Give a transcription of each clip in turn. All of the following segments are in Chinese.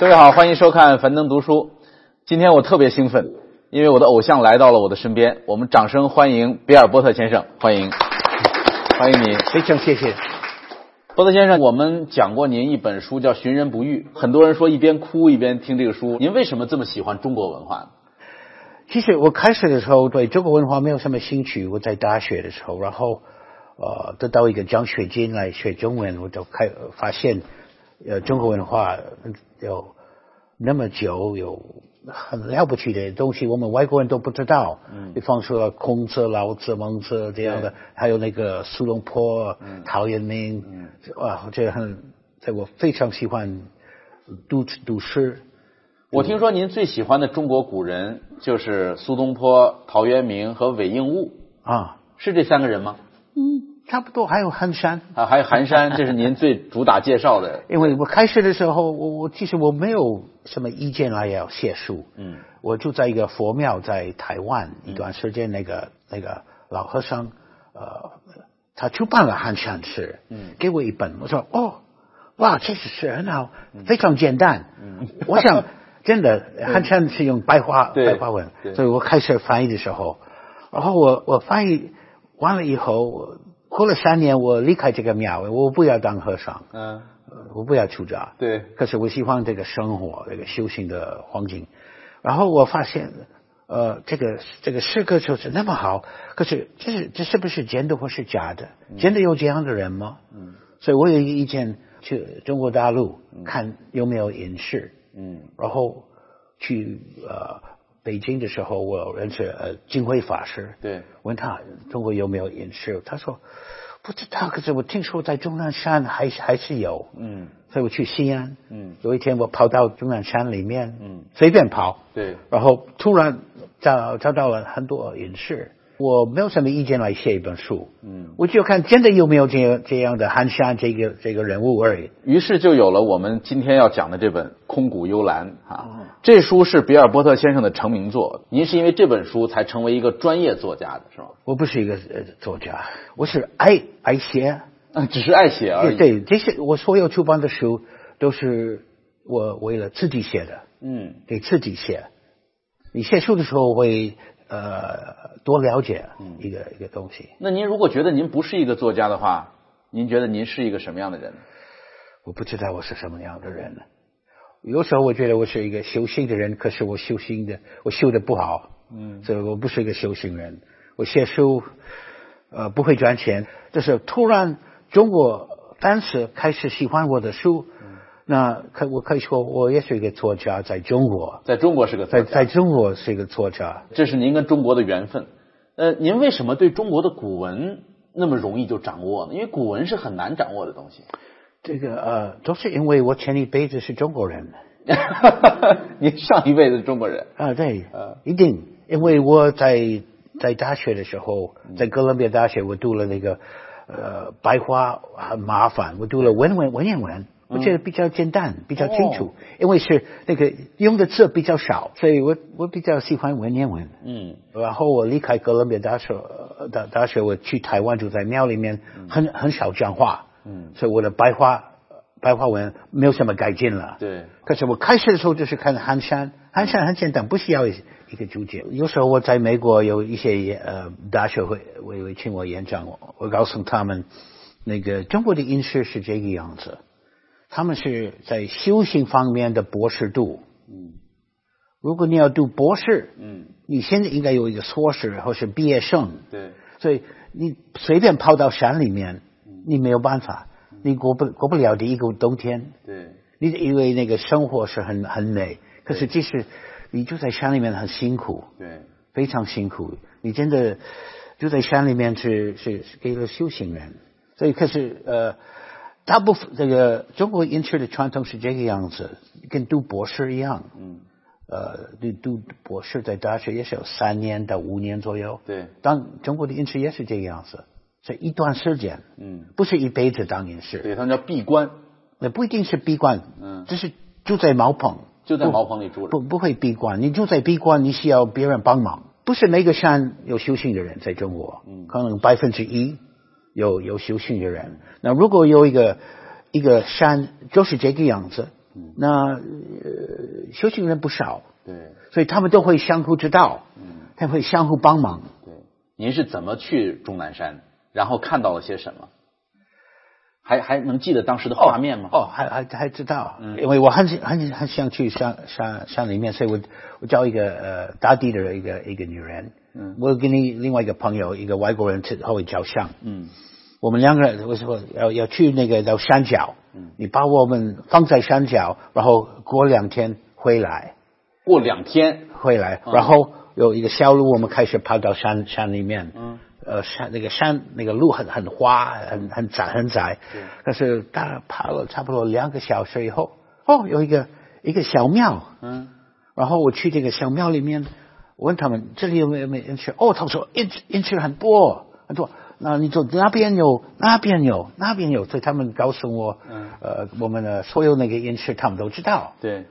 各位好，欢迎收看樊登读书。今天我特别兴奋，因为我的偶像来到了我的身边。我们掌声欢迎比尔·波特先生，欢迎，欢迎你，非常谢谢。波特先生，我们讲过您一本书叫《寻人不遇》，很多人说一边哭一边听这个书。您为什么这么喜欢中国文化呢？其实我开始的时候对中国文化没有什么兴趣。我在大学的时候，然后呃得到一个奖学金来学中文，我就开发现呃中国文化有那么久，有很了不起的东西，我们外国人都不知道。嗯，比方说孔子、老子、孟子这样的，还有那个苏东坡、陶渊明。嗯，哇，这很，这我非常喜欢读读诗。我听说您最喜欢的中国古人就是苏东坡、陶渊明和韦应物啊，是这三个人吗？嗯，差不多。还有寒山啊，还有寒山，这是您最主打介绍的。因为我开始的时候，我我其实我没有什么意见来要写书。嗯，我住在一个佛庙，在台湾一段时间，那个那个老和尚呃，他出版了寒山诗，嗯，给我一本，我说哦，哇，这是诗很好，非常简单。嗯，我想。真的，汉山是用白话白话文，所以我开始翻译的时候，然后我我翻译完了以后，过了三年，我离开这个庙，我不要当和尚，嗯，我不要出家，对，可是我喜欢这个生活，这个修行的环境，然后我发现，呃，这个这个诗歌就是那么好，可是这是这是不是真的或是假的？真的有这样的人吗？嗯，所以我有一个意见，去中国大陆看有没有隐士。嗯，然后去呃北京的时候，我认识呃金辉法师，对，问他中国有没有隐士，他说不知道，可是我听说在终南山还还是有，嗯，所以我去西安，嗯，有一天我跑到终南山里面，嗯，随便跑，对，然后突然找找到了很多隐士。我没有什么意见来写一本书，嗯，我就看真的有没有这样这样的寒山这个这个人物而已。于是就有了我们今天要讲的这本《空谷幽兰》啊，这书是比尔·波特先生的成名作。您是因为这本书才成为一个专业作家的是吗？我不是一个作家，我是爱爱写，嗯，只是爱写而已。对，这些我所有出版的书都是我为了自己写的，嗯，给自己写。你写书的时候会。呃，多了解一个一个东西。那您如果觉得您不是一个作家的话，您觉得您是一个什么样的人？我不知道我是什么样的人呢。有时候我觉得我是一个修行的人，可是我修行的我修的不好，嗯，所以我不是一个修行人。我写书呃不会赚钱，就是突然中国当时开始喜欢我的书。那可我可以说，我也是一个作家，在中国，在中国是个在在中国是一个作家，这是您跟中国的缘分。呃，您为什么对中国的古文那么容易就掌握呢？因为古文是很难掌握的东西。这个呃，都是因为我前一辈子是中国人。您上一辈子是中国人啊？对，呃一定，因为我在在大学的时候，在哥伦比亚大学，我读了那个呃白话很麻烦，我读了文文文言文。我觉得比较简单，比较清楚，因为是那个用的字比较少，所以我我比较喜欢文言文。嗯，然后我离开哥伦比亚大学，大大学我去台湾住在庙里面，很很少讲话。嗯，所以我的白话白话文没有什么改进了。对，可是我开始的时候就是看寒山，寒山很简单，不需要一个注解。有时候我在美国有一些呃大学会会会请我演讲，我告诉他们，那个中国的音诗是这个样子。他们是在修行方面的博士度。嗯，如果你要读博士，嗯，你现在应该有一个硕士或是毕业生。对，所以你随便跑到山里面，你没有办法，你过不过不了第一个冬天。对，你以为那个生活是很很美，可是即使你住在山里面很辛苦。对，非常辛苦。你真的住在山里面是是是给了修行人，所以可是呃。大部分这个中国音诗的传统是这个样子，跟读博士一样。嗯，呃，读读博士在大学也是有三年到五年左右。对，当中国的音诗也是这个样子，是一段时间。嗯，不是一辈子当音诗。对，他们叫闭关。那不一定是闭关。嗯，只是住在茅棚。就在茅棚里住。不不会闭关，你住在闭关，你需要别人帮忙。不是每个山有修行的人在中国，嗯，可能百分之一。有有修行的人，那如果有一个一个山就是这个样子，那呃修行人不少，对。所以他们都会相互知道，嗯，他会相互帮忙。对。您是怎么去终南山，然后看到了些什么？还还能记得当时的画面吗？哦，还还还知道，嗯。因为我很很很想去山山山里面，所以我我找一个呃当地的一个一个女人，嗯。我跟你另外一个朋友，一个外国人，他会照相，嗯。我们两个人为什么要要去那个到山脚，嗯。你把我们放在山脚，然后过两天回来。过两天，回来，嗯。然后有一个小路，我们开始爬到山山里面，嗯。呃，山那个山那个路很很滑，很很窄很窄。对，但是大概跑了差不多两个小时以后，哦，有一个一个小庙，嗯。然后我去这个小庙里面，我问他们这里有没有没有人去？哦，他们说人人吃很多很多。那你说那边有，那边有，那边有，所以他们告诉我，嗯呃，我们的所有那个饮食他们都知道。对，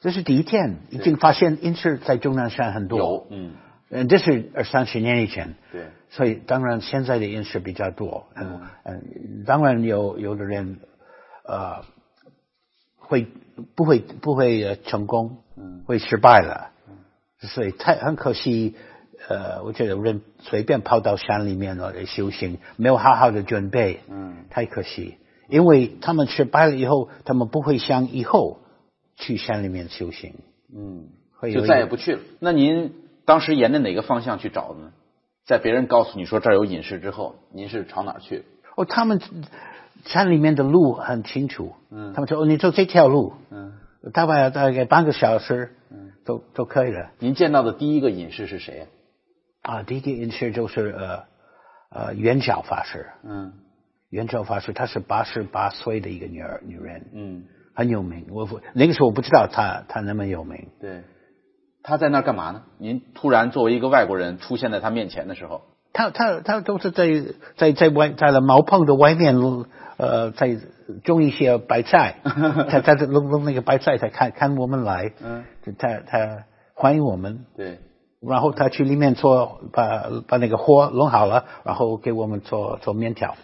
这是第一天，已经发现饮食在终南山很多。有，嗯嗯，这是二三十年以前。对，所以当然现在的饮食比较多，嗯嗯，当然有有的人呃会不会不会呃成功，嗯会失败了，所以太很可惜，呃，我觉得人随便跑到山里面了修行，没有好好的准备，嗯。太可惜，因为他们失败了以后，他们不会想以后去山里面修行，嗯，会就再也不去了。那您当时沿着哪个方向去找的呢？在别人告诉你说这儿有隐士之后，您是朝哪儿去？哦，他们山里面的路很清楚，嗯。他们说哦，你走这条路，嗯。大概大概半个小时，嗯，都都可以了。您见到的第一个隐士是谁呀？啊，第一个隐士就是呃呃元照法师，嗯元照法师她是八十八岁的一个女儿女人，嗯，很有名。我不那个时候我不知道她她那么有名，对。他在那儿干嘛呢？您突然作为一个外国人出现在他面前的时候，她她她都是在在在外在了茅棚的外面，呃，在种一些白菜，她在这弄弄那个白菜，他看看我们来，嗯，他他欢迎我们。对，然后他去里面做，把把那个货弄好了，然后给我们做做面条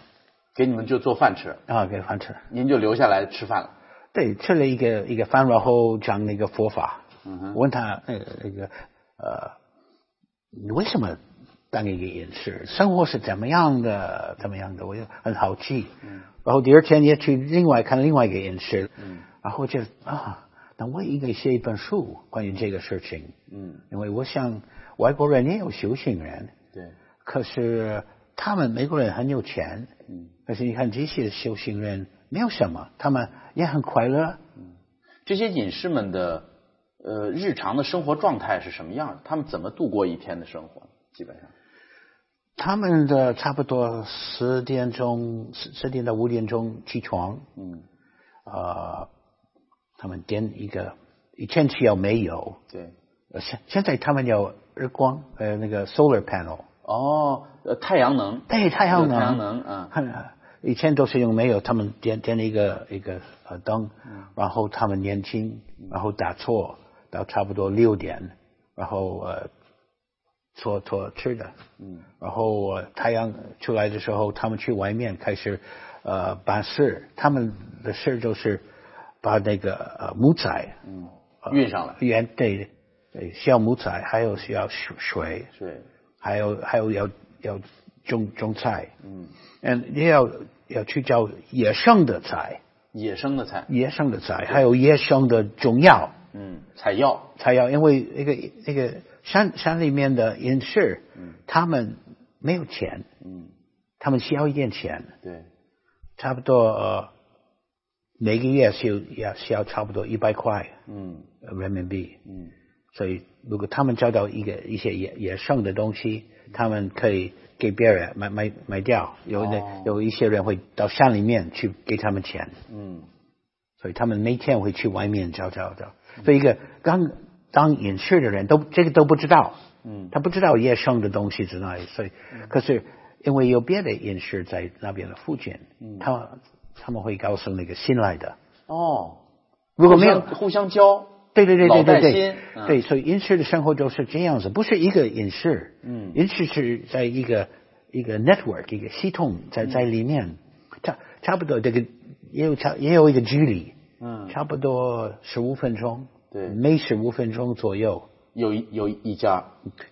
给你们就做饭吃，啊，给饭吃。您就留下来吃饭了。对，吃了一个一个饭，然后讲那个佛法。嗯哼我问他那个那个呃，你为什么当一个隐士？生活是怎么样的？怎么样的？我就很好奇。嗯然后第二天也去另外看另外一个隐士。嗯然后就啊，那我应该写一本书关于这个事情，嗯，因为我想外国人也有修行人。对，可是他们美国人很有钱，嗯，可是你看这些修行人没有什么，他们也很快乐。嗯这些隐士们的呃日常的生活状态是什么样的？他们怎么度过一天的生活？基本上，他们的差不多十点钟，十十点到五点钟起床，嗯，呃，他们点一个，以前需要煤油，对，呃现现在他们有日光，呃，那个 solar panel，哦，呃，太阳能，对，太阳能，太阳能，嗯很以前都是用煤油，他们点点了一个一个呃灯，嗯。然后他们年轻，然后打错到差不多六点，然后呃做做吃的，嗯。然后呃太阳出来的时候，他们去外面开始呃办事，他们的事就是把那个呃木材嗯，运上来，原对对需要木材，还有需要水水，还有还有要要种种菜。嗯，嗯，也要要去找野生的菜，野生的菜，野生的菜，还有野生的中药。嗯，采药，采药，因为那个那个山山里面的隐士，嗯。他们没有钱，嗯，他们需要一点钱，对，差不多呃每个月需要要需要差不多一百块嗯。呃人民币，嗯。所以如果他们找到一个一些野野生的东西，他们可以给别人买买买掉，有的、哦。有一些人会到山里面去给他们钱。嗯。所以他们每天会去外面找找找。所以一个刚当隐士的人都这个都不知道，嗯。他不知道野生的东西在哪里。所以，可是因为有别的隐士在那边的附近，嗯。他他们会告诉那个新来的，哦，如果没有互相互相教，对对对对对对。嗯。对，所以隐士的生活就是这样子，不是一个隐士，嗯。隐士是在一个一个 network 一个系统在在里面，差差不多这个也有差也有一个距离，嗯。差不多十五分钟，对。每十五分钟左右，有一有一家，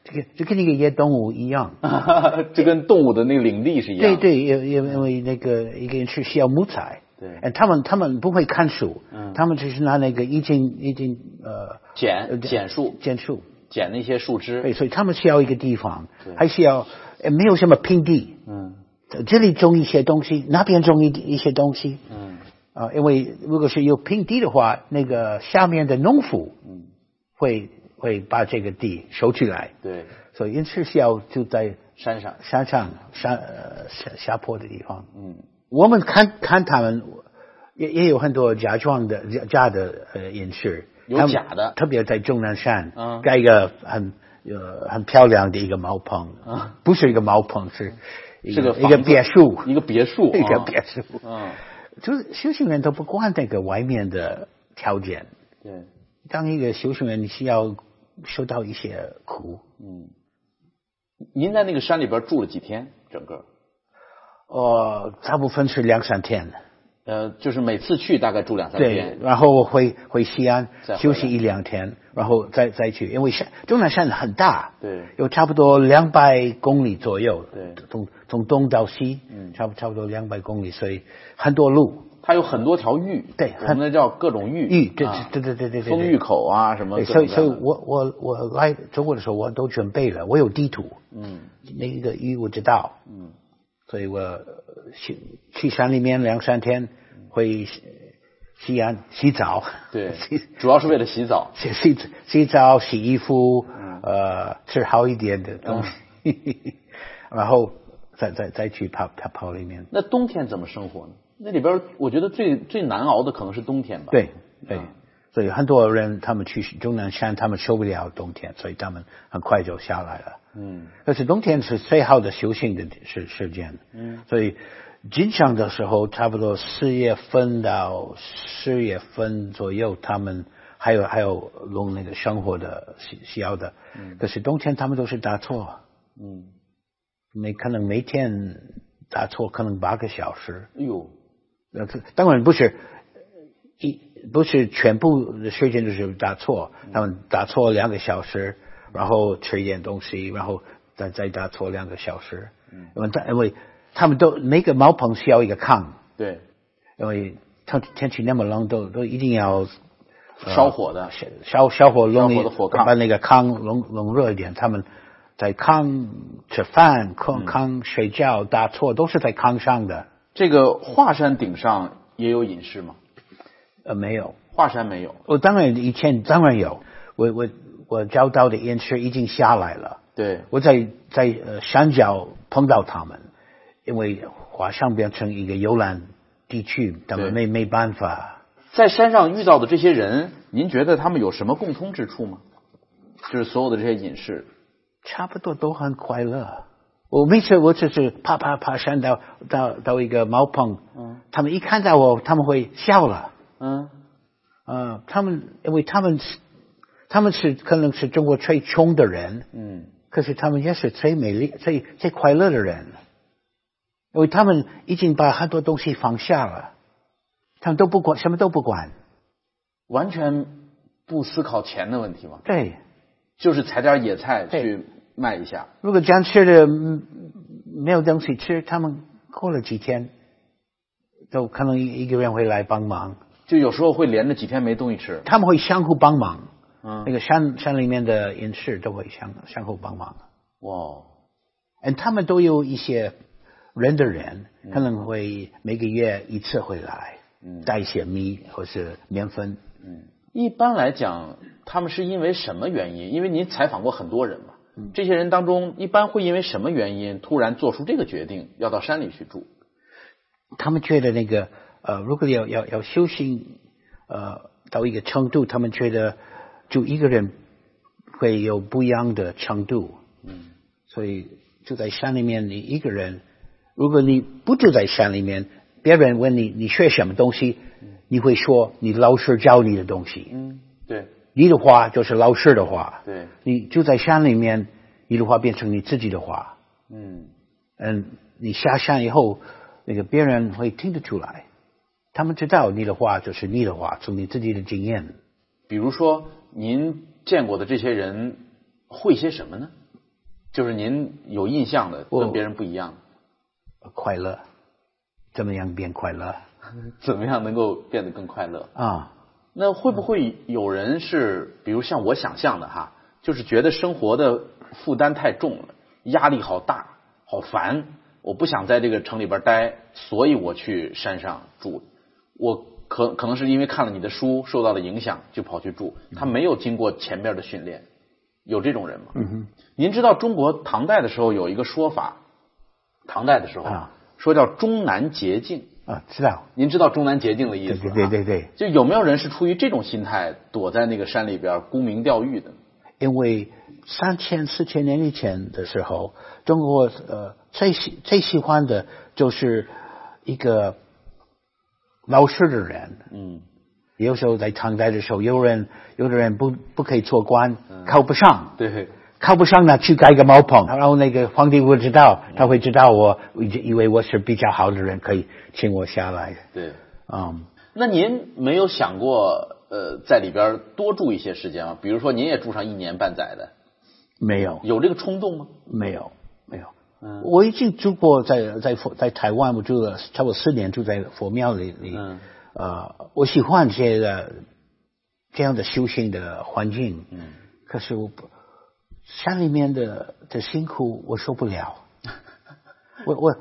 这个就跟那个野动物一样。这跟动物的那个领地是一样。的。对对，因因因为那个一个人是需要木材，对。呃，他们他们不会砍树，嗯。他们只是拿那个已经已经呃剪剪树，剪树，剪那些树枝。对，所以他们需要一个地方。对，还需要呃没有什么平地，嗯。这里种一些东西，那边种一一些东西，嗯啊、因为如果是有平地的话，那个下面的农夫嗯，会会把这个地收起来，对，所以因此需要就在山上。山上山呃下下坡的地方。嗯。我们看看他们，也也有很多假装的假假的呃隐士，有他们假的。特别在终南山，嗯。盖一个很呃很漂亮的一个茅棚，嗯。不是一个茅棚，是一是个一个别墅，一个别墅，一个啊。别墅，嗯，就是修行人都不管那个外面的条件，对，当一个修行人，你需要受到一些苦。嗯。您在那个山里边住了几天？整个？呃，大部分是两三天，呃，就是每次去大概住两三对天，。然后回回西安休息一两天，然后再再去，因为山终南山很大，对。有差不多两百公里左右，对。从从东到西，嗯。差不差不多两百公里，所以很多路，它有很多条峪，对我们那叫各种峪，峪对啊。对对对对对对。丰峪口啊什么所以所以我我我来中国的时候，我都准备了，我有地图，嗯。那个峪我知道，嗯所以我呃去去山里面两三天，会西西安洗澡，对洗，主要是为了洗澡，洗洗洗澡、洗衣服，嗯。呃，吃好一点的东西，然后再再再去跑跑跑里面。那冬天怎么生活呢？那里边我觉得最最难熬的可能是冬天吧。对对。嗯，所以很多人他们去终南山，他们受不了冬天，所以他们很快就下来了。嗯。但是冬天是最好的修行的时时间，嗯。所以经常的时候，差不多四月份到十月份左右，他们还有还有弄那个生活的需需要的。嗯。可是冬天他们都是打坐，嗯，每可能每天打坐可能八个小时。哎呦，那这当然不是一不是全部的时间都是打错，他们打错两个小时，然后吃一点东西，然后再再打错两个小时。嗯因为他因为他们都每个茅棚需要一个炕，对，因为天天气那么冷，都都一定要呃烧火的，烧烧火弄烧火把那个炕弄弄热一点。他们在炕吃饭、炕炕睡觉、打坐都是在炕上的。这个华山顶上也有隐士吗？呃，没有。华山没有。我当然以前当然有，我我我找到的岩石已经下来了。对，我在在呃山脚碰到他们，因为华山变成一个游览地区，他们没没办法。在山上遇到的这些人，您觉得他们有什么共通之处吗？就是所有的这些隐士，差不多都很快乐。我每次我只是爬爬爬山到到到一个茅棚，嗯他们一看到我，他们会笑了。嗯呃，他们因为他们是他们是可能是中国最穷的人，嗯可是他们也是最美丽、最最快乐的人，因为他们已经把很多东西放下了，他们都不管，什么都不管。完全不思考钱的问题嘛？对，就是采点野菜去卖一下。如果这样吃的嗯没有东西吃，他们过了几天，都可能一一个人会来帮忙，就有时候会连着几天没东西吃。他们会相互帮忙。嗯那个山山里面的隐士都会相相互帮忙。哇，嗯，他们都有一些人的人，可能会每个月一次回来，嗯带一些米或是面粉。嗯，一般来讲，他们是因为什么原因？因为您采访过很多人嘛，这些人当中，一般会因为什么原因突然做出这个决定，要到山里去住？他们觉得那个呃，如果要要要修行，呃，到一个程度，他们觉得就一个人会有不一样的程度。嗯所以住在山里面，你一个人，如果你不住在山里面，别人问你你学什么东西，你会说你老师教你的东西。嗯，对你的话就是老师的话。对，你住在山里面，你的话变成你自己的话。嗯嗯，你下山以后，那个别人会听得出来。他们知道你的话就是你的话，从你自己的经验。比如说，您见过的这些人会些什么呢？就是您有印象的，跟别人不一样。快乐，怎么样变快乐？怎么样能够变得更快乐？啊，那会不会有人是，比如像我想象的哈，就是觉得生活的负担太重了，压力好大，好烦，我不想在这个城里边待，所以我去山上住。我可可能是因为看了你的书，受到了影响，就跑去住。他没有经过前边的训练，有这种人吗？嗯哼。您知道中国唐代的时候有一个说法，唐代的时候啊说叫终南捷径。啊，知道。您知道终南捷径的意思？对对对对。就有没有人是出于这种心态躲在那个山里边沽名钓誉的？因为三千四千年以前的时候，中国呃最喜最喜欢的就是一个老实的人。嗯。有时候在唐代的时候，有人有的人不不可以做官，考不上。对。考不上呢，去盖个茅棚，然后那个皇帝不知道，他会知道我以为我是比较好的人，可以请我下来。对，嗯，那您没有想过呃，在里边多住一些时间吗？比如说，您也住上一年半载的？没有，有这个冲动吗？没有，没有。嗯，我已经住过在在佛在台湾，我住了差不多四年，住在佛庙里里。嗯，呃，我喜欢这个这样的修行的环境。嗯，可是我不。山里面的的辛苦我受不了，我我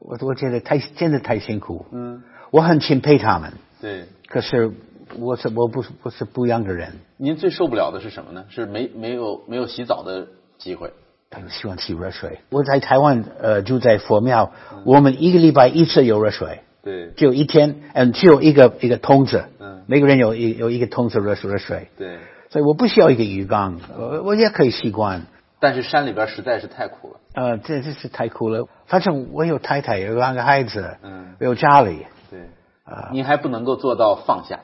我我觉得太真的太辛苦。嗯，我很钦佩他们。对。可是我是我不是不是不一样的人。您最受不了的是什么呢？是没没有没有洗澡的机会。喜欢洗热水。我在台湾呃住在佛庙，我们一个礼拜一次有热水。对。只有一天，嗯，只有一个一个桶子。嗯。每个人有一有一个桶子热水热水。对。所以我不需要一个鱼缸，我我也可以习惯。但是山里边实在是太苦了。呃，这这是太苦了。反正我有太太，有两个孩子，嗯，有家里。对。啊。你还不能够做到放下。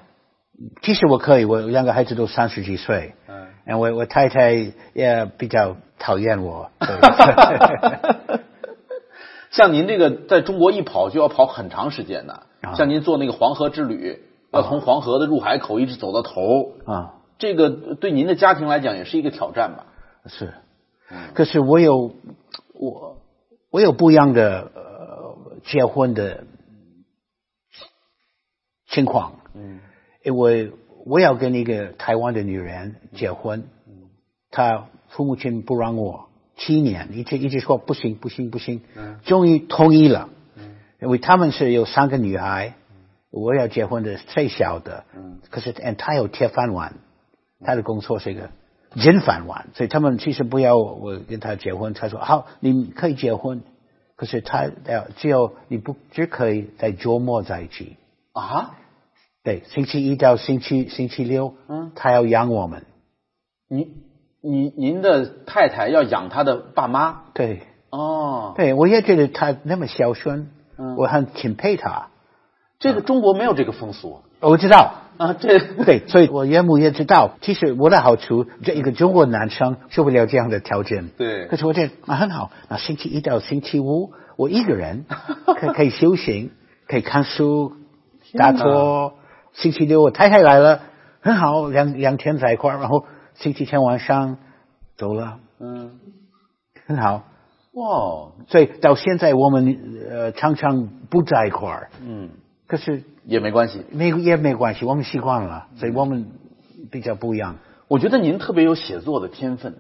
其实我可以，我两个孩子都三十几岁。嗯。我我太太也比较讨厌我。像您这个在中国一跑就要跑很长时间的，像您做那个黄河之旅，要从黄河的入海口一直走到头。啊。这个对您的家庭来讲也是一个挑战吧？是，可是我有我我有不一样的呃结婚的情况。嗯，因为我要跟一个台湾的女人结婚，嗯，她父母亲不让我，七年一直一直说不行不行不行，嗯，终于同意了。嗯，因为他们是有三个女孩，我要结婚的最小的。嗯，可是嗯他有铁饭碗。他的工作是一个人饭碗，所以他们其实不要我跟他结婚。他说好，你可以结婚，可是他要只有你不只可以在周末在一起啊？对，星期一到星期星期六，嗯，他要养我们。您您您的太太要养他的爸妈？对，哦，对，我也觉得他那么孝顺，嗯，我很钦佩他。这个中国没有这个风俗，我知道。啊，对 对，所以我岳母也知道，其实我的好处，这一个中国男生受不了这样的条件。对，可是我觉得啊很好，那星期一到星期五，我一个人 可可以修行，可以看书、打坐。星期六我太太来了，很好，两两天在一块儿，然后星期天晚上走了。嗯，很好。哇，所以到现在我们呃常常不在一块儿。嗯，可是。也没关系，没也没关系，我们习惯了，所以我们比较不一样。我觉得您特别有写作的天分，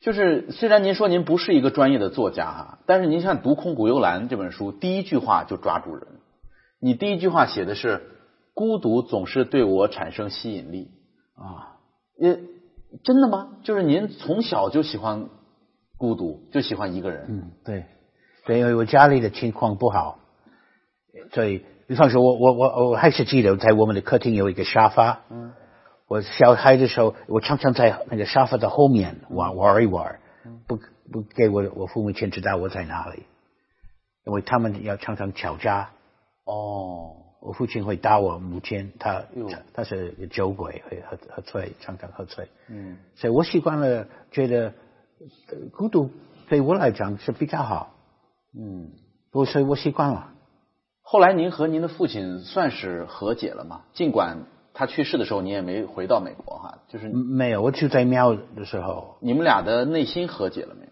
就是虽然您说您不是一个专业的作家哈，但是您像读《空谷幽兰》这本书，第一句话就抓住人。你第一句话写的是“孤独总是对我产生吸引力”，啊，也真的吗？就是您从小就喜欢孤独，就喜欢一个人？嗯，对，对，因为我家里的情况不好，所以。比方说，我我我我还是记得在我们的客厅有一个沙发。嗯。我小孩的时候，我常常在那个沙发的后面玩玩一玩，不不给我我父母亲知道我在哪里，因为他们要常常吵架。哦。我父亲会打我母亲，他他是酒鬼，会喝喝醉，常常喝醉。嗯。所以我习惯了，觉得孤独对我来讲是比较好。嗯。我所以我习惯了。后来您和您的父亲算是和解了吗？尽管他去世的时候，你也没回到美国哈，就是没有，我就在庙的时候，你们俩的内心和解了没有？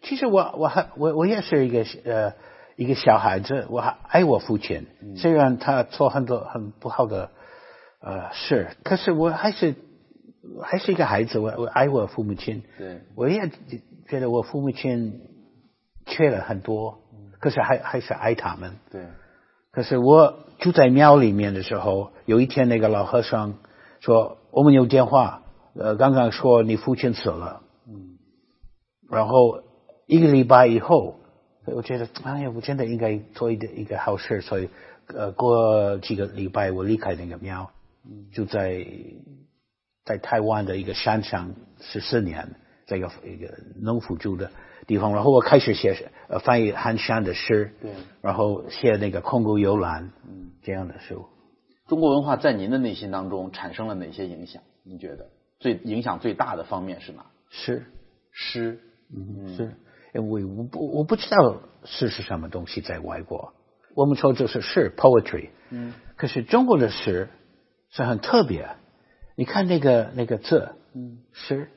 其实我我还我我也是一个呃一个小孩子，我还爱我父亲，虽然他做很多很不好的呃事，可是我还是还是一个孩子，我我爱我父母亲，对，我也觉得我父母亲缺了很多，可是还还是爱他们。对，可是我住在庙里面的时候，有一天那个老和尚说我们有电话，呃，刚刚说你父亲死了，嗯，然后一个礼拜以后，我觉得哎呀，我真的应该做一个一个好事，所以呃，过几个礼拜我离开那个庙，就在在台湾的一个山上十四年，在一个一个农夫住的地方，然后我开始写呃翻译寒山的诗，对，然后写那个空谷幽兰，嗯，这样的书。中国文化在您的内心当中产生了哪些影响？您觉得最影响最大的方面是哪？诗，诗，嗯，是，因为我不我不知道诗是什么东西，在外国，我们说就是诗 poetry，嗯，可是中国的诗是很特别，你看那个那个字，嗯，诗，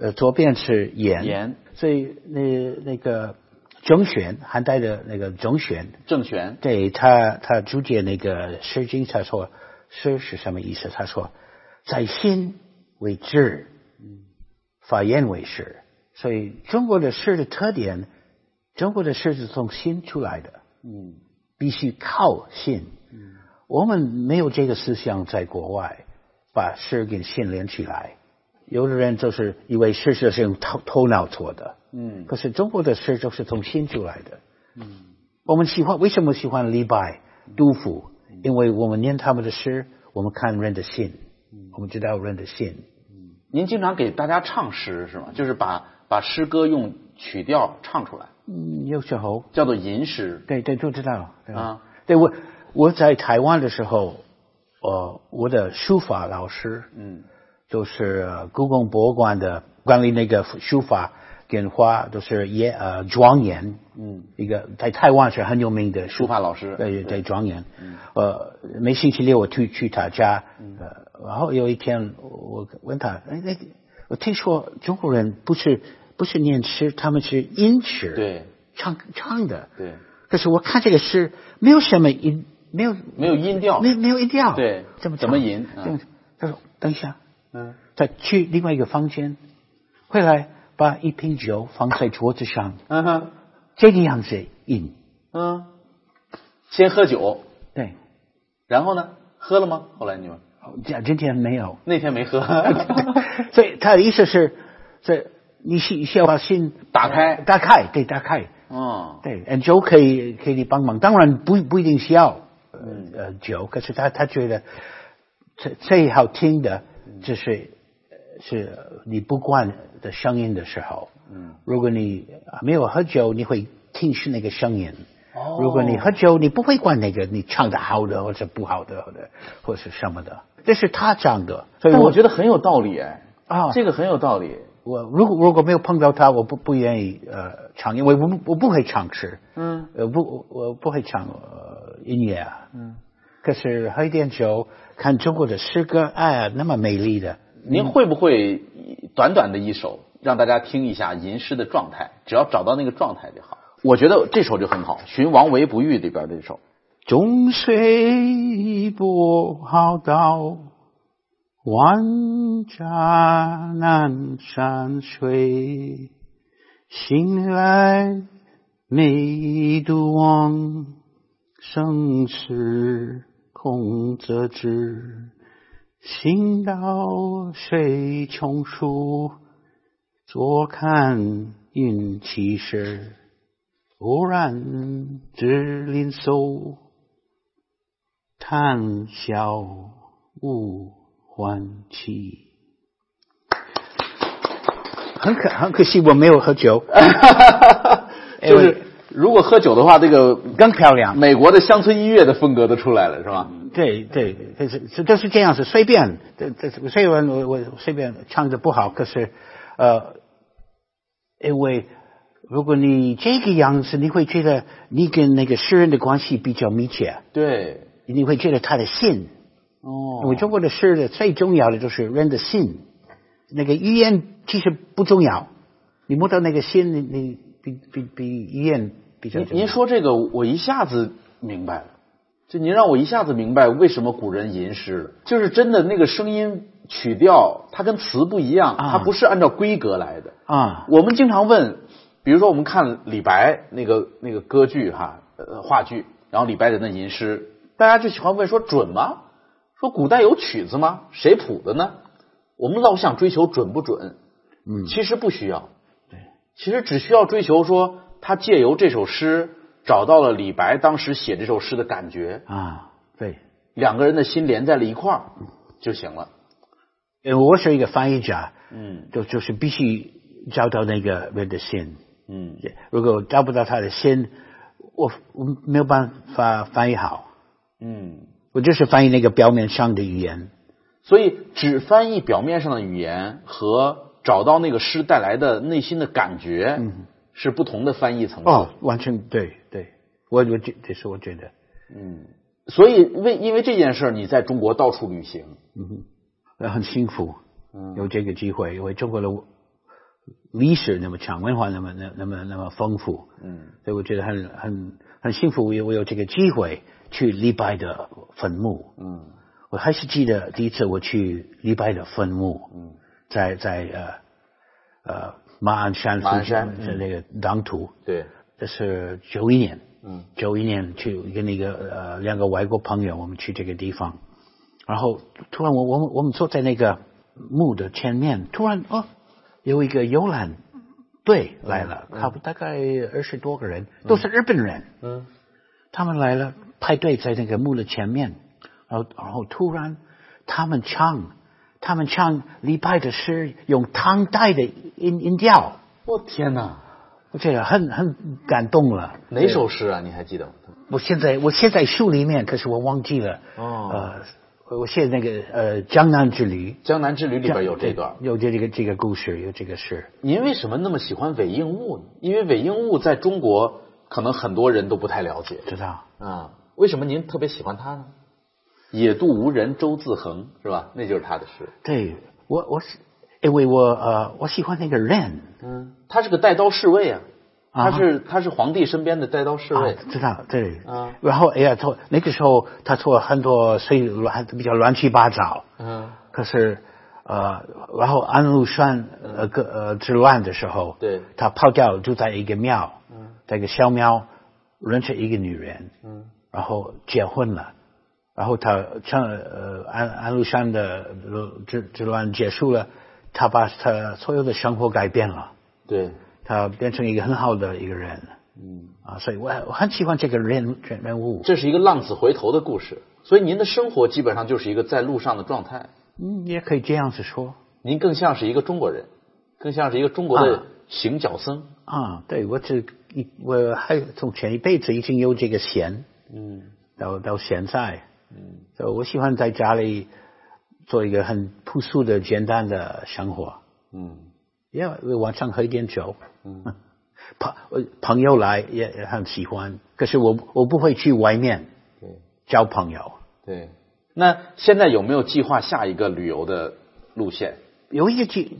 呃，左边是言，言，所以那那个郑玄，汉代的那个郑玄，郑玄，对他他注解那个《诗经》，他说诗是什么意思？他说在心为志，嗯，发言为诗。所以中国的诗的特点，中国的诗是从心出来的，嗯，必须靠心。嗯，我们没有这个思想，在国外把诗跟心连起来。有的人就是以为诗是用头头脑做的，嗯，可是中国的诗就是从心出来的。嗯，我们喜欢为什么喜欢李白、杜甫？因为我们念他们的诗，我们看人的心，我们知道人的心。您经常给大家唱诗是吗？就是把把诗歌用曲调唱出来，嗯，有时候。叫做吟诗。对对都知道了啊，对我我在台湾的时候，呃，我的书法老师嗯。就是呃故宫博物馆的管理那个书法跟画都是也呃庄严，嗯，一个在台湾是很有名的书法老师。对对，庄严。嗯。呃，每星期六我去去他家，呃，然后有一天我问他，哎，那我听说中国人不是不是念诗，他们是音诗，，对。唱唱的。对，可是我看这个诗没有什么音，没有没有音调。没没有音调，对。怎么怎么唱吟嗯他说等一下，嗯。再去另外一个房间，回来把一瓶酒放在桌子上，嗯哼。这个样子吟，嗯，先喝酒，对，然后呢？喝了吗？后来你们今今天没有。那天没喝，所以他的意思是，这你需需要把心打开。打开，对，打开，嗯对，呃酒可以可以帮忙，当然不不一定需要呃酒，可是他他觉得最最好听的就是呃是你不惯的声音的时候，嗯，如果你没有喝酒，你会听是那个声音。哦。如果你喝酒，你不会管那个你唱的好的或者不好的，或者或是什么的，这是他讲的，所以我觉得很有道理哎，啊，这个很有道理。我如果如果没有碰到他，我不不愿意呃唱，因为我不我不会唱诗，嗯呃不我不会唱呃音乐啊，嗯，可是喝一点酒，看中国的诗歌，哎呀，那么美丽的，您会不会短短的一首让大家听一下吟诗的状态？只要找到那个状态就好。我觉得这首就很好，《寻王维不遇》里边这首。终虽不好道，万丈南山水。醒来每独望，生死空则知。行到水穷处，坐看云起时。忽然至林叟，谈笑无还期。很可很可惜，我没有喝酒，就是如果喝酒的话，这个更漂亮。美国的乡村音乐的风格都出来了，是吧？对对，这是这都是这样子，随便，这这虽然我我随便唱的不好，可是呃，因为如果你这个样子，你会觉得你跟那个诗人的关系比较密切，对，你会觉得他的心。哦因为中国的诗的最重要的就是人的心，那个语言其实不重要，你摸到那个心，你你比比比语言比较您说这个，我一下子明白了。就您让我一下子明白为什么古人吟诗了，就是真的那个声音曲调，它跟词不一样，啊它不是按照规格来的。啊，我们经常问，比如说我们看李白那个那个歌剧哈，呃话剧，然后李白在那吟诗，大家就喜欢问说准吗？说古代有曲子吗？谁谱的呢？我们老想追求准不准，嗯其实不需要。对，其实只需要追求说，他借由这首诗找到了李白当时写这首诗的感觉，啊，对，两个人的心连在了一块儿就行了。因为我是一个翻译家，嗯就就是必须找到那个人的心。嗯如果找不到他的心，我我没有办法翻译好。嗯，我就是翻译那个表面上的语言。所以只翻译表面上的语言和找到那个诗带来的内心的感觉，嗯是不同的翻译层次。哦，完全对对，我我觉这是我觉得，嗯，所以为因为这件事儿，你在中国到处旅行。嗯很幸福，嗯有这个机会，因为中国的历史那么长，文化那么那那么那么丰富，嗯。所以我觉得很很很幸福，我有我有这个机会去李白的坟墓。嗯。我还是记得第一次我去李白的坟墓，嗯。在在呃呃马鞍山附马鞍山近是那个当涂，对，这是九一年，嗯。九一年去跟那个呃两个外国朋友，我们去这个地方，然后突然我我们我们坐在那个墓的前面，突然哦有一个游览队来了，差不多大概二十多个人，都是日本人，嗯他们来了排队在那个墓的前面，然后然后突然他们唱，他们唱李白的诗，用唐代的音音调，我天哪，我觉得很很感动了。哪首诗啊？你还记得吗？我现在我现在书里面，可是我忘记了。哦呃，我写那个呃《江南之旅江南之旅》里边有这段。有这这个这个故事，有这个事。您为什么那么喜欢韦应物呢？因为韦应物在中国可能很多人都不太了解知道？啊。为什么您特别喜欢他呢？野渡无人舟自横是吧？那就是他的诗。对我我是因为我呃我喜欢那个人。嗯，他是个带刀侍卫啊，啊他是他是皇帝身边的带刀侍卫。啊。，知道对。啊。然后哎呀，做那个时候他做很多所以乱比较乱七八糟。嗯，可是呃，然后安禄山呃个呃之乱的时候，对。他跑掉住在一个庙，嗯。在一个小庙认识一个女人，嗯。然后结婚了，然后他趁呃安安禄山的呃之之乱结束了，他把他所有的生活改变了，对，他变成一个很好的一个人。嗯，啊，所以我我很喜欢这个人人人物，这是一个浪子回头的故事，所以您的生活基本上就是一个在路上的状态。嗯，也可以这样子说。您更像是一个中国人，更像是一个中国的啊。行脚僧。啊，对我这一我还从前一辈子已经有这个闲。嗯。到到现在，嗯。所以我喜欢在家里做一个很朴素的、简单的生活。嗯也晚上喝一点酒，嗯 朋呃朋友来也也很喜欢，可是我我不会去外面对交朋友。对。那现在有没有计划下一个旅游的路线？有一个计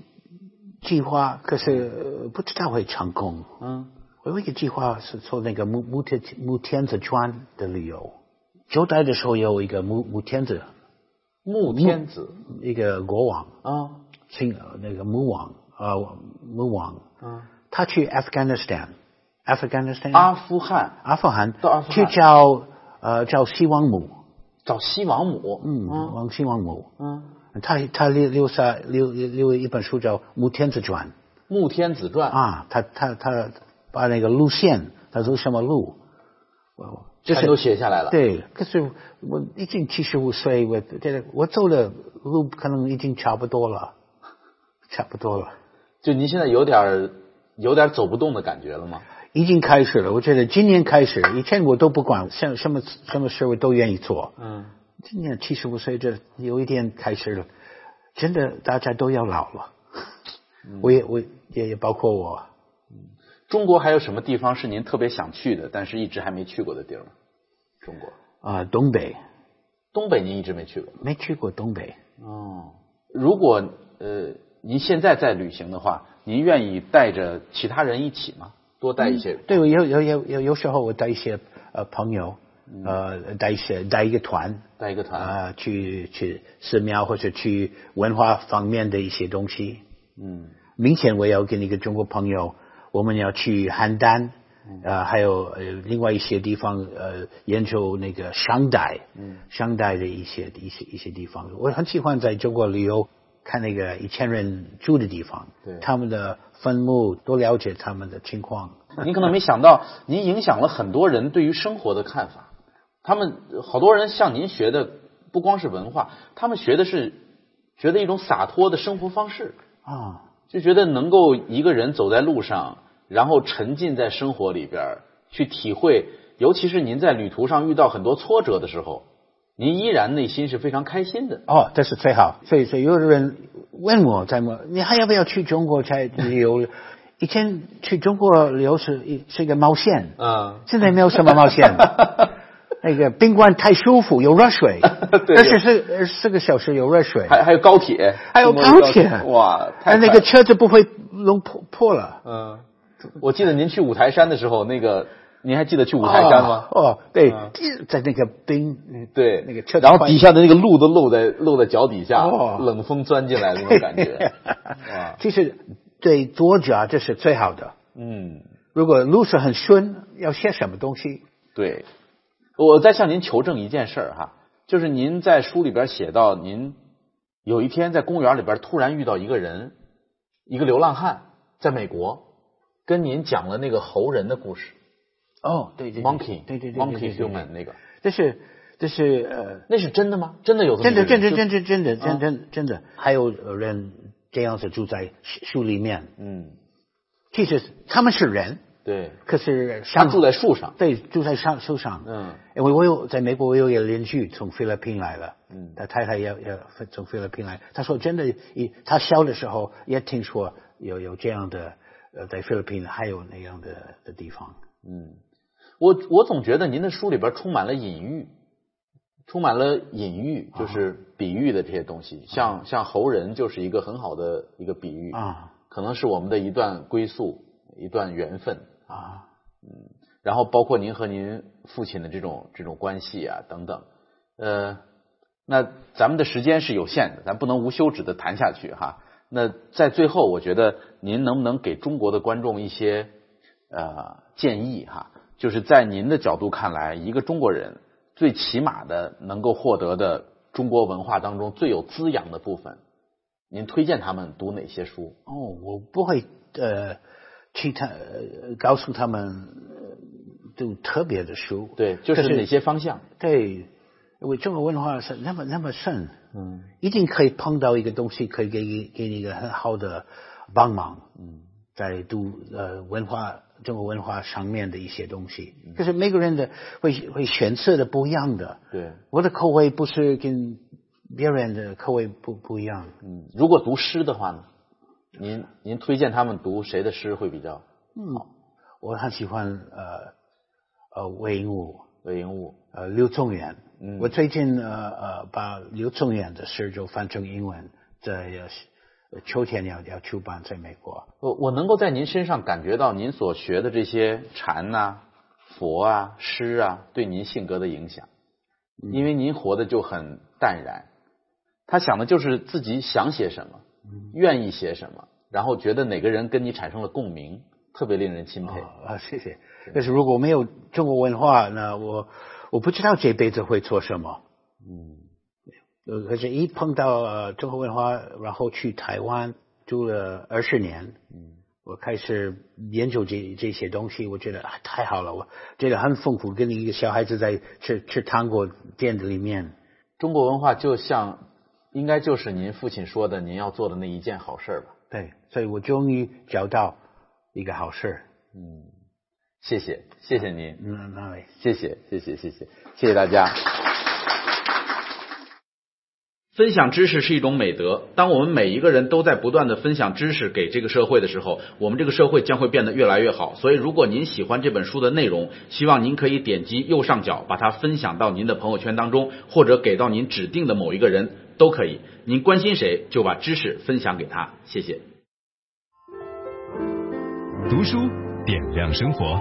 计划，可是、呃不知道会成功。嗯我有一个计划是做那个木木天木天子川的旅游。九代的时候有一个木木天子，穆天子一个国王，啊姓那个穆王呃穆王，嗯，他去 Afghanistan，Afghanistan 阿富汗。阿富汗到阿富汗。去叫呃叫西王母，找西王母。嗯，王西王母，嗯，他他留留下留留一本书叫《穆天子传穆天子传》啊，他他他把那个路线，他走什么路，我就全都写下来了。，对，可是我已经七十五岁，我这个我走的路可能已经差不多了，差不多了。就您现在有点儿有点儿走不动的感觉了吗？已经开始了，我觉得今年开始，以前我都不管，什什么什么事我都愿意做。嗯，今年七十五岁，这有一点开始了，真的大家都要老了，我也我也也包括我。中国还有什么地方是您特别想去的，但是一直还没去过的地儿吗？中国啊，东北，东北您一直没去过，没去过东北。哦，如果呃您现在在旅行的话，您愿意带着其他人一起吗？多带一些。对，有有有有有时候我带一些呃朋友，呃带一些带一个团，带一个团啊去去寺庙或者去文化方面的一些东西。嗯，明天我要跟一个中国朋友，我们要去邯郸，呃，还有呃另外一些地方，呃，研究那个商代，嗯，商代的一些一些一些地方。我很喜欢在中国旅游，看那个以前人住的地方，对他们的坟墓，多了解他们的情况。您可能没想到，您影响了很多人对于生活的看法。他们好多人向您学的不光是文化，他们学的是觉得一种洒脱的生活方式。啊，就觉得能够一个人走在路上，然后沉浸在生活里边去体会，尤其是您在旅途上遇到很多挫折的时候，您依然内心是非常开心的。哦，这是最好。所以，所以有的人问我在么，你还要不要去中国才旅游？以前去中国旅游是一是一个冒险，嗯，现在没有什么冒险。那个宾馆太舒服，有热水，对而且是四个小时有热水，还还有高铁，还有高铁哇，那个车子不会弄破破了。嗯，我记得您去五台山的时候，那个您还记得去五台山吗？哦，对嗯，在那个冰，对，那个车子然后底下的那个路都露在露在脚底下，哦冷风钻进来的那种感觉。哇，其实对作家这是最好的。嗯。如果路是很顺，要写什么东西？对，我再向您求证一件事儿哈，就是您在书里边写到，您有一天在公园里边突然遇到一个人，一个流浪汉，在美国，跟您讲了那个猴人的故事哦，对对，monkey，对对对 monkey human 那个，这是这是呃，那是真的吗？真的有真的真的真的真的啊。真真真的，还有人这样子住在树里面。嗯，其实他们是人，对，可是他上住在树上，对住在上树上。嗯。因为我有在美国，我有一个邻居从菲律宾来了，嗯。他太太也也从菲律宾来，他说真的，一他小的时候也听说有有这样的，呃，在菲律宾还有那样的的地方。嗯，我我总觉得您的书里边充满了隐喻，充满了隐喻，就是比喻的这些东西，像像猴人就是一个很好的一个比喻啊，可能是我们的一段归宿，一段缘分，啊，嗯然后包括您和您父亲的这种这种关系啊等等，呃，那咱们的时间是有限的，咱不能无休止的谈下去哈。那在最后，我觉得您能不能给中国的观众一些呃建议哈？就是在您的角度看来，一个中国人最起码的能够获得的中国文化当中最有滋养的部分，您推荐他们读哪些书？哦，我不会呃去他呃告诉他们呃读特别的书，对，就是哪些方向？对，因为中国文化是那么那么深，嗯一定可以碰到一个东西，可以给你给你一个很好的帮忙。嗯在读呃文化中国文化上面的一些东西，嗯可是每个人的会会选择的不一样的。对，我的口味不是跟别人的口味不不一样。嗯，如果读诗的话呢？您您推荐他们读谁的诗会比较嗯，我很喜欢呃呃魏应物魏应物？呃刘宗元。嗯我最近呃呃把刘宗元的诗就翻成英文，在呃秋天要要出版在美国。我我能够在您身上感觉到您所学的这些禅呐、佛啊、诗啊，对您性格的影响，因为您活的就很淡然，他想的就是自己想写什么，愿意写什么，然后觉得哪个人跟你产生了共鸣，特别令人钦佩。哦啊，谢谢。但是如果没有中国文化，那我我不知道这辈子会做什么。嗯呃，可是，一碰到呃中国文化，然后去台湾住了二十年，嗯我开始研究这这些东西，我觉得啊太好了，我觉得很丰富，跟一个小孩子在吃吃糖果店子里面。中国文化就像，应该就是您父亲说的，您要做的那一件好事儿吧。对，所以我终于找到一个好事。嗯，谢谢，谢谢您。嗯，那位。谢谢，谢谢，谢谢，谢谢大家。分享知识是一种美德。当我们每一个人都在不断的分享知识给这个社会的时候，我们这个社会将会变得越来越好。所以，如果您喜欢这本书的内容，希望您可以点击右上角把它分享到您的朋友圈当中，或者给到您指定的某一个人都可以。您关心谁，就把知识分享给他。谢谢。读书点亮生活。